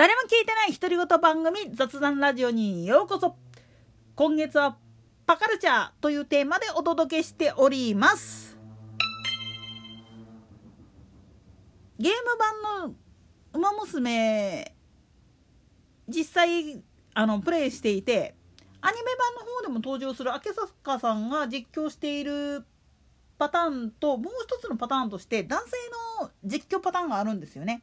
誰も聞いてない独り言番組雑談ラジオにようこそ今月はパカルチャーというテーマでお届けしておりますゲーム版の「ウマ娘」実際あのプレイしていてアニメ版の方でも登場する明坂さんが実況しているパターンともう一つのパターンとして男性の実況パターンがあるんですよね。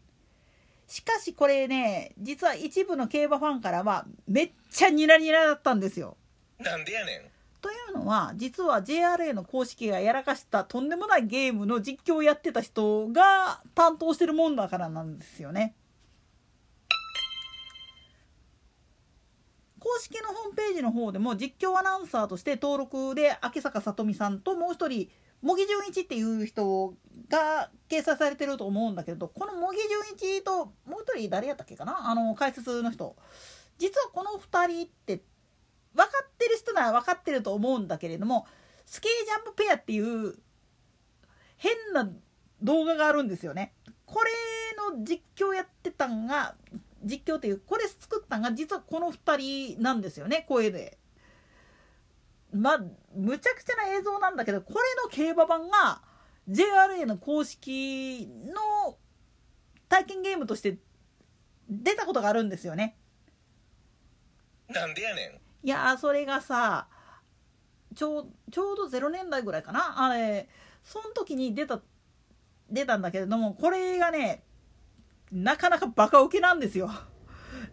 しかしこれね実は一部の競馬ファンからはめっちゃニラニラだったんですよ。なんでやねん。というのは実は JRA の公式がやらかしたとんでもないゲームの実況をやってた人が担当してるもんだからなんですよね。公式のホームページの方でも実況アナウンサーとして登録で秋坂さとみさんともう一人茂木純一っていう人が掲載されてると思うんだけどこの茂木純一ともう一人誰やったっけかな？あの解説の人実はこの2人って分かってる人なら分かってると思うんだけれどもスケージャンプペアっていう変な動画があるんですよね。これの実況やってたんが実況っていうこれ作ったんが実はこの2人なんですよね声で。まあむちゃくちゃな映像なんだけどこれの競馬版が JRA の公式の体験ゲームとして出たことがあるんですよね。なんでやねん。いやそれがさちょうちょうど0年代ぐらいかなあれその時に出た出たんだけれどもこれがねなかなかバカウケなんですよ。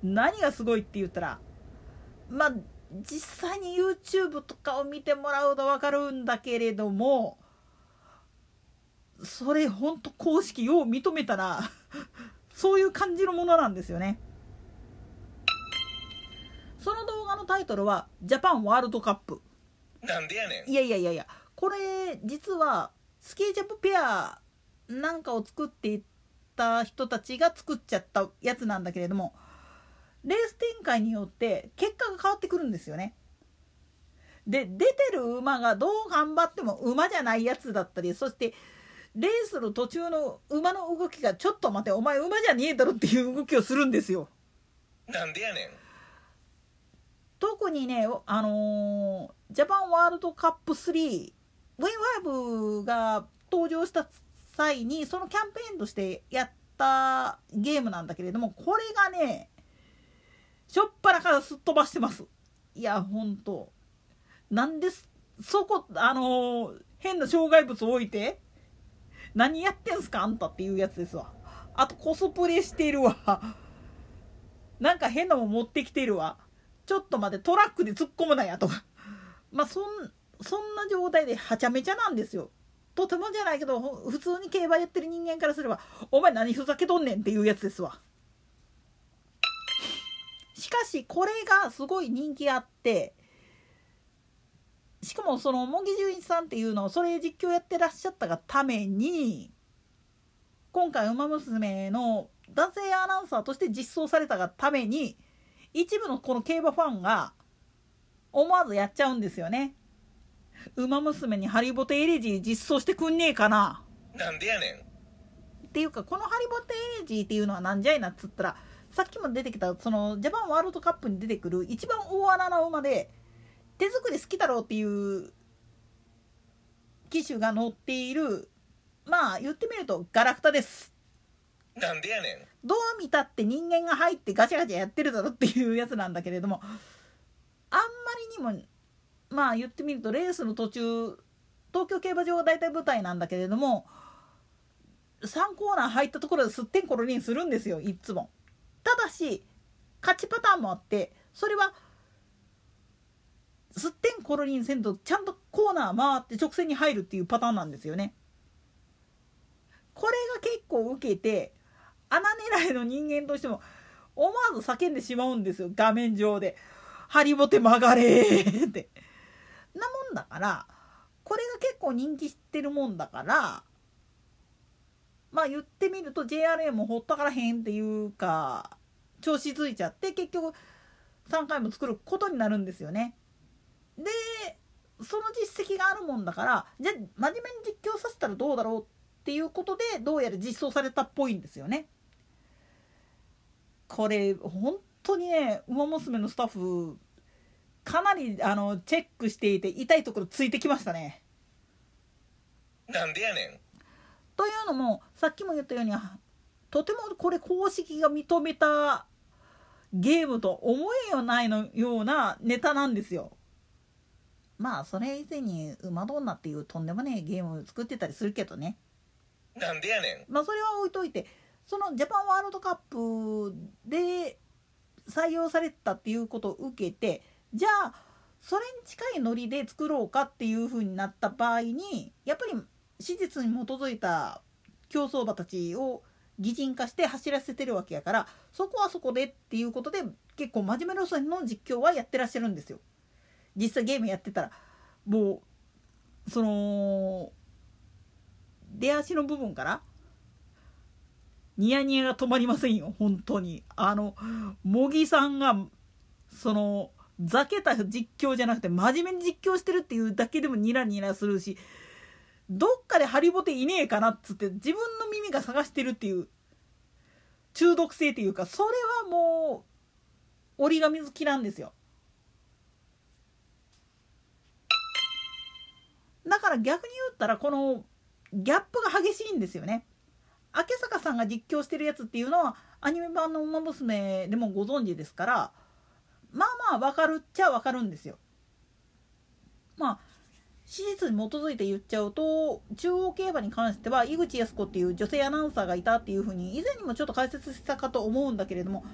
何がすごいって言ったらまあ実際に YouTube とかを見てもらうと分かるんだけれどもそれほんと公式を認めたら そういう感じのものなんですよね。その動画のタイトルは「ジャパンワールドカップ」なんでやねん。いやいやいやいやこれ実はスキージャンプペアなんかを作っていった人たちが作っちゃったやつなんだけれどもレース展開によって結果が変わってくるんですよね。で出てる馬がどう頑張っても馬じゃないやつだったりそしてレースの途中の馬の動きがちょっと待てお前馬じゃねえだろっていう動きをするんですよ。なんでやねん。特にね、あのージャパンワールドカップ3 V5 が登場した際にそのキャンペーンとしてやったゲームなんだけれどもこれがねしょっぱなからすっ飛ばしてますいやほんとなんですそこあのー変な障害物置いて何やってんすかあんたっていうやつですわ。あとコスプレしてるわ。なんか変なもん持ってきてるわ。ちょっと待ってトラックで突っ込むなやとか。まあそんそんな状態ではちゃめちゃなんですよ。とてもじゃないけど普通に競馬やってる人間からすればお前何ふざけとんねんっていうやつですわ。しかしこれがすごい人気あってしかもその茂木純一さんっていうのをそれ実況やってらっしゃったがために今回「ウマ娘」の男性アナウンサーとして実装されたがために一部のこの競馬ファンが思わずやっちゃうんですよね。ウマ娘にハリボテエレジー実装してくんねえかななんでやねん。っていうかこのハリボテエレジーっていうのはなんじゃいなっつったらさっきも出てきたそのジャパンワールドカップに出てくる一番大穴の馬で手作り好きだろうっていう機種が乗っているまあ言ってみるとガラクタです。なんでやねん。どう見たって人間が入ってガチャガチャやってるだろっていうやつなんだけれどもあんまりにもまあ言ってみるとレースの途中東京競馬場が大体舞台なんだけれども3コーナー入ったところですってんころりんするんですよいっつも。ただし勝ちパターンもあってそれはすってんころりんせんとちゃんとコーナー回って直線に入るっていうパターンなんですよね。これが結構受けて穴狙いの人間としても思わず叫んでしまうんですよ画面上で「ハリボテ曲がれ!」って。なもんだからこれが結構人気してるもんだからまあ言ってみると JRA もほったからへんっていうか調子ついちゃって結局3回も作ることになるんですよね。でその実績があるもんだからじゃあ真面目に実況させたらどうだろうっていうことでどうやら実装されたっぽいんですよね。ここれ本当にね「ウマ娘」のスタッフかなりあのチェックしていて痛いところついてきましたね。なんでやねんというのもさっきも言ったようにとてもこれ公式が認めたゲームと思えよないのようなネタなんですよ。まあそれ以前に「ウマドンナ」っていうとんでもねえゲーム作ってたりするけどねなんでやねんまあそれは置いといてそのジャパンワールドカップで採用されたっていうことを受けてじゃあそれに近いノリで作ろうかっていう風になった場合にやっぱり史実に基づいた競走馬たちを擬人化して走らせてるわけやからそこはそこでっていうことで結構真面目路線の実況はやってらっしゃるんですよ。実際ゲームやってたらもうその出足の部分からニヤニヤが止まりませんよ本当に。あの茂木さんがそのざけた実況じゃなくて真面目に実況してるっていうだけでもニラニラするしどっかでハリボテいねえかなっつって自分の耳が探してるっていう中毒性っていうかそれはもう折り紙好きなんですよ。だから逆に言ったらこのギャップが激しいんですよね。明坂さんが実況してるやつっていうのはアニメ版の「ウマ娘」でもご存知ですからまあまあ分かるっちゃ分かるんですよ。まあ史実に基づいて言っちゃうと中央競馬に関しては井口靖子っていう女性アナウンサーがいたっていうふうに以前にもちょっと解説したかと思うんだけれども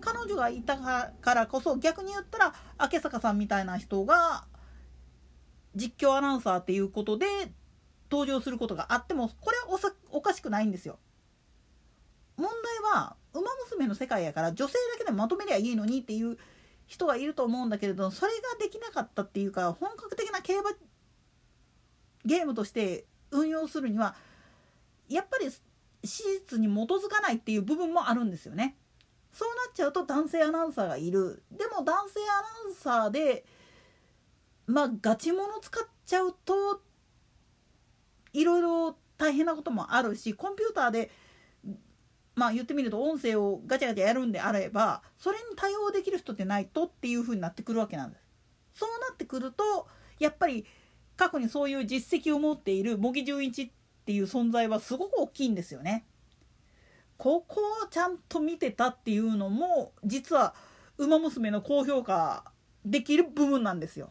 彼女がいたからこそ逆に言ったら明坂さんみたいな人が実況アナウンサーっていうことで登場することがあってもこれはおかしくないんですよ。問題は「ウマ娘」の世界やから女性だけでまとめりゃいいのにっていう人がいると思うんだけれどそれができなかったっていうか本格的な競馬ゲームとして運用するにはやっぱり史実に基づかないっていう部分もあるんですよね。そうなっちゃうと男性アナウンサーがいるでも男性アナウンサーでまあガチモノ使っちゃうといろいろ大変なこともあるしコンピューターでまあ言ってみると音声をガチャガチャやるんであればそれに対応できる人でないとっていう風になってくるわけなんです。そうなってくるとやっぱり過去にそういう実績を持っている茂木純一っていう存在はすごく大きいんですよね。ここをちゃんと見てたっていうのも実は「ウマ娘」の高評価できる部分なんですよ。